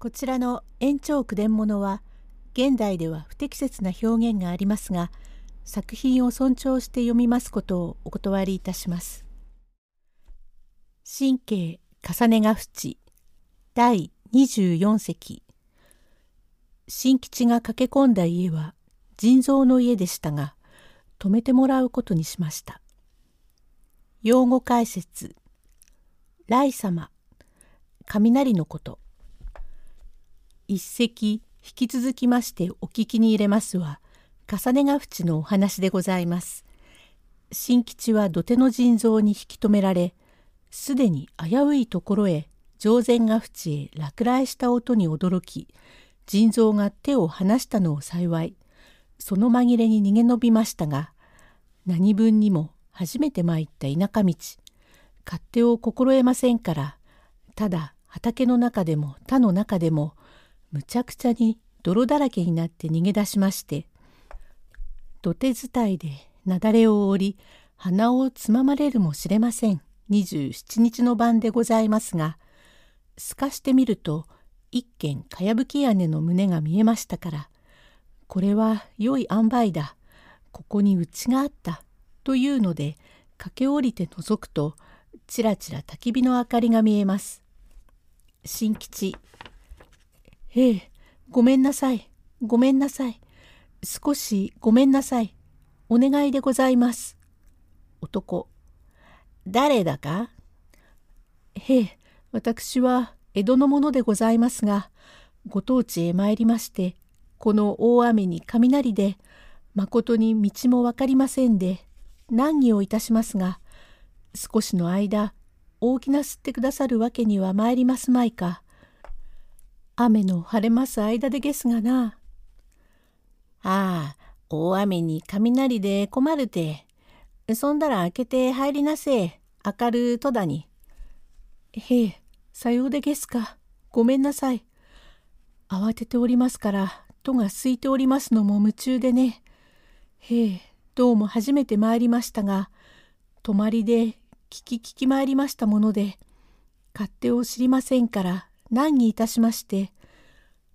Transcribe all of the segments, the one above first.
こちらの延長句伝物は現代では不適切な表現がありますが作品を尊重して読みますことをお断りいたします。神経重ねが淵第24席新吉が駆け込んだ家は腎臓の家でしたが泊めてもらうことにしました。用語解説雷様雷のこと一席引き続きましてお聞きに入れますは重ねが淵のお話でございます。新吉は土手の腎臓に引き止められすでに危ういところへ上前が淵へ落雷した音に驚き腎臓が手を離したのを幸いその紛れに逃げ延びましたが何分にも初めて参った田舎道勝手を心得ませんからただ畑の中でも田の中でもむちゃくちゃに泥だらけになって逃げ出しまして土手伝いで雪崩を折り鼻をつままれるもしれません。27日の晩でございますが透かしてみると一軒かやぶき屋根の胸が見えましたからこれは良い塩梅だ。ここに家があった。というので駆け下りて覗くとちらちら焚き火の明かりが見えます。新吉。ええごめんなさい。ごめんなさい。少しごめんなさい。お願いでございます。男。誰だか？へえ私は江戸の者でございますがご当地へ参りましてこの大雨に雷でまことに道も分かりませんで難儀をいたしますが少しの間大きな吸ってくださるわけには参りますまいか。雨の晴れます間でげすがなああ大雨に雷で困るてそんだら開けて入りなせ明る戸田にへえさようでげすか。ごめんなさい。慌てておりますから、戸が空いておりますのも夢中でね。へえ、どうも初めて参りましたが、泊まりで聞き聞き参りましたもので、勝手を知りませんから難儀いたしまして、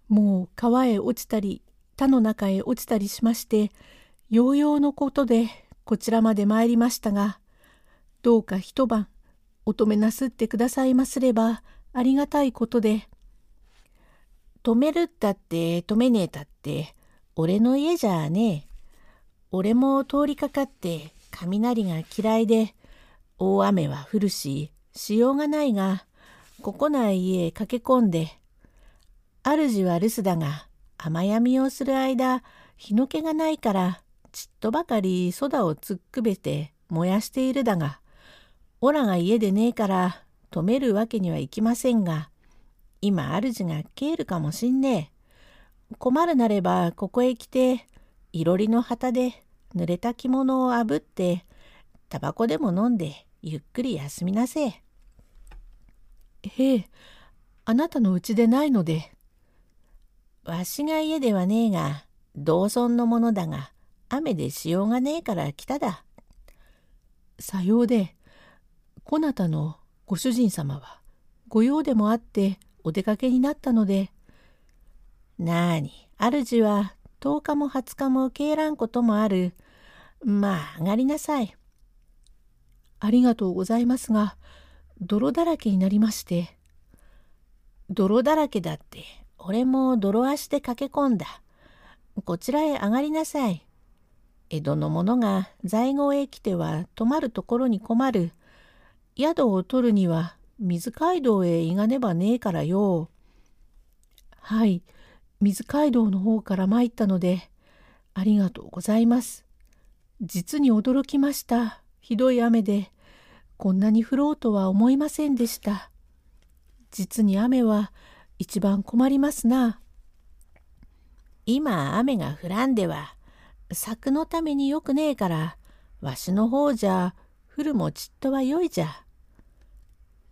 もう川へ落ちたり、田の中へ落ちたりしまして、ようようのことでこちらまで参りましたが、どうか一晩お止めなすってくださいますれば、ありがたいことで。止めるったって止めねえたって、俺の家じゃねえ。俺も通りかかって雷が嫌いで、大雨は降るし、しようがないが、ここない家へ駆け込んで、主は留守だが、雨闇をする間、日の気がないから、ちっとばかりソダを突っくべて燃やしているだが、オラが家でねえから止めるわけにはいきませんが、今主が帰るかもしんねえ。困るなればここへ来て、いろりの旗で濡れた着物をあぶって、タバコでも飲んでゆっくり休みなせえ。へえ、あなたのうちでないので。わしが家ではねえが、同村のものだが、雨でしようがねえから来ただ。さようで、こなたのご主人様は御用でもあってお出かけになったので、なあに、主は10日も20日も帰らんこともある。まあ、上がりなさい。ありがとうございますが、泥だらけになりまして。泥だらけだって、俺も泥足で駆け込んだ。こちらへ上がりなさい。江戸の者が在郷へ来ては泊まるところに困る。宿を取るには水街道へ行がねばねえからよ。はい、水街道の方から参ったので、ありがとうございます。実に驚きました。ひどい雨で、こんなに降ろうとは思いませんでした。実に雨は一番困りますな。今雨が降らんでは、作のためによくねえから、わしの方じゃ降るもちっとはよいじゃ。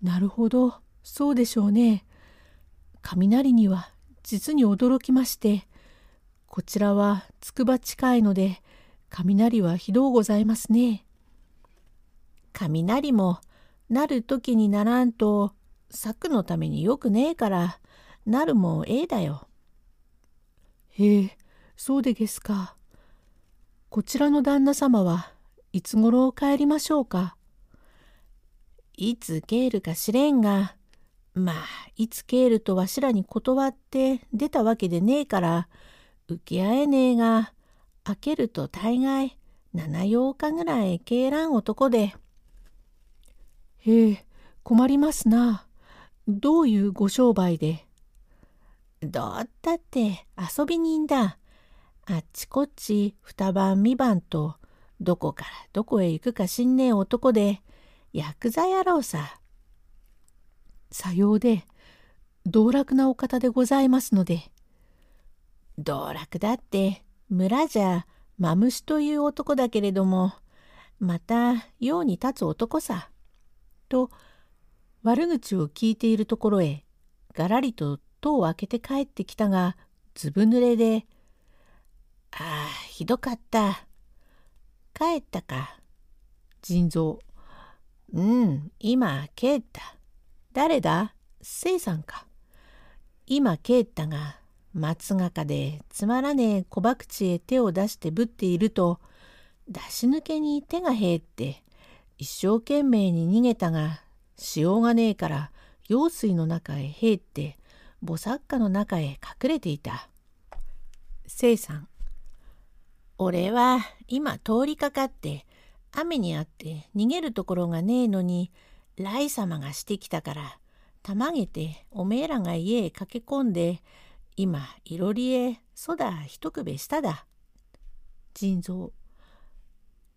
なるほど、そうでしょうね。雷には実に驚きまして、こちらは筑波近いので、雷はひどうございますね。雷も、なる時にならんと、咲くのためによくねえから、なるもええだよ。へえ、そうでげすか。こちらの旦那様はいつごろ帰りましょうか。いつ帰るかしれんが、まあ、いつ帰るとわしらに断って出たわけでねえから、受け合えねえが、開けると大概、七八日ぐらい帰らん男で。へえ、困りますな。どういうご商売で？どうったって遊び人だ。あっちこっち二晩三晩と、どこからどこへ行くかしんねえ男で、ヤクザ野郎さ。さようで、道楽なお方でございますので。道楽だって、村じゃ、マムシという男だけれども、また、用に立つ男さ。と、悪口を聞いているところへ、がらりと戸を開けて帰ってきたが、ずぶ濡れで、ああ、ひどかった。帰ったか。腎臓。うん、今帰った。誰だ？せいさんか。今帰ったが、松がかでつまらねえ小博打へ手を出してぶっていると、出し抜けに手が減って、一生懸命に逃げたが、しようがねえから、用水の中へ入って、菩薩家の中へ隠れていた。せいさん。俺は今通りかかって、雨にあって逃げるところがねえのに、イ様がしてきたから、たまげておめえらが家へ駆け込んで、今、いろりへそだ一くべしただ。腎臓。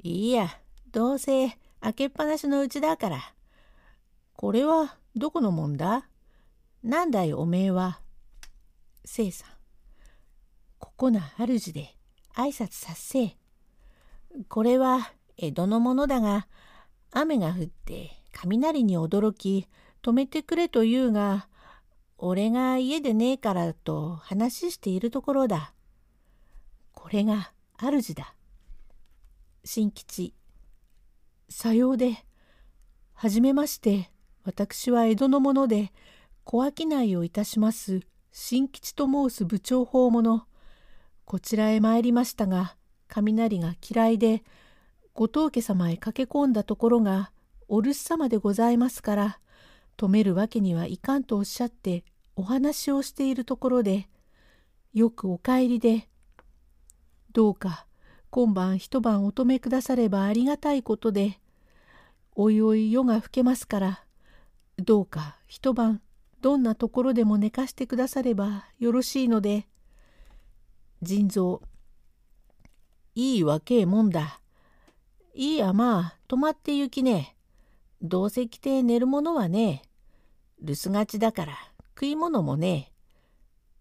いいや、どうせ開けっぱなしのうちだから。これはどこのもんだ？なんだいおめえは？せいさん。ここな主で挨拶させ。これは江戸のものだが、雨が降って雷に驚き止めてくれと言うが、俺が家でねえからと話しているところだ。これが主だ。新吉。さようで、はじめまして、私は江戸の者で、小商いをいたします、新吉と申す部長法者。こちらへ参りましたが、雷が嫌いで、後藤家様へ駆け込んだところが、お留守様でございますから、止めるわけにはいかんとおっしゃってお話をしているところで、よくお帰りで、どうか今晩一晩お止めくださればありがたいことで、おいおい夜が更けますから、どうか一晩どんなところでも寝かしてくださればよろしいので、腎臓、いいわけえもんだ。いいやまあ、泊まって行きね。どうせ来て寝るものはね留守がちだから食い物もね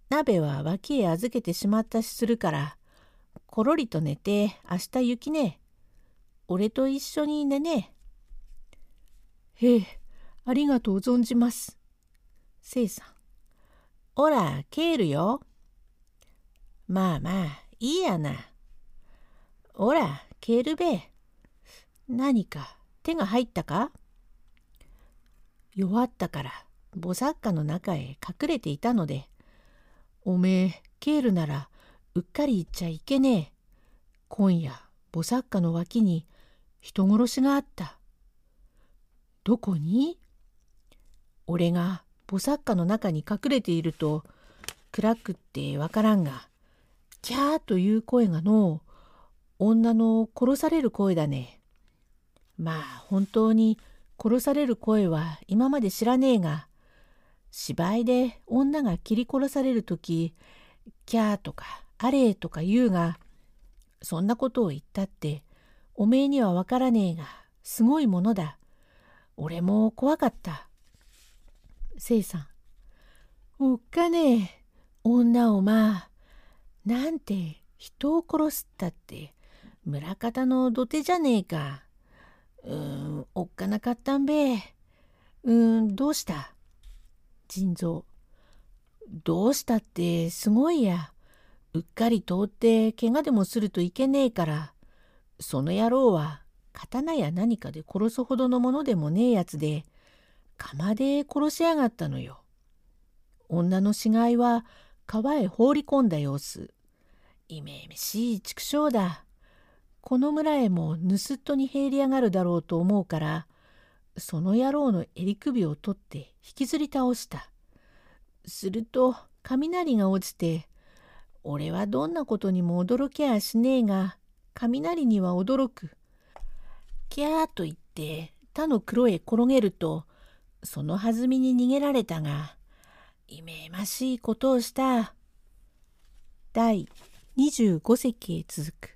鍋は脇へ預けてしまったしするからころりと寝て明日行きね。俺と一緒に寝ね。へえありがとう存じます。せいさん。おら帰るよ。まあまあいいやな。おら帰るべ。何か手が入ったか？弱ったから菩薩家の中へ隠れていたので、おめえ、ケールならうっかり言っちゃいけねえ。今夜、菩薩家の脇に人殺しがあった。どこに？俺が菩薩家の中に隠れていると、暗くってわからんが、キャーという声がの女の殺される声だね。まあ本当に殺される声は今まで知らねえが、芝居で女が切り殺される時、キャーとかあれとか言うが、そんなことを言ったって、おめえにはわからねえが、すごいものだ。俺も怖かった。せいさん。おっかねえ、女をまあ、なんて人を殺すったって、村方の土手じゃねえか。うーん、おっかなかったんべ。うん、どうした？腎臓。どうしたってすごいや。うっかり通って怪我でもするといけねえから。その野郎は刀や何かで殺すほどのものでもねえやつで、釜で殺しやがったのよ。女の死骸は川へ放り込んだ様子。いめいめしい畜生だ。この村へも盗っ人に入り上がるだろうと思うから、その野郎の襟首を取って引きずり倒した。すると雷が落ちて、俺はどんなことにも驚きやしねえが、雷には驚く。キャーと言って他の黒へ転げると、その弾みに逃げられたが、いめましいことをした。第25席へ続く。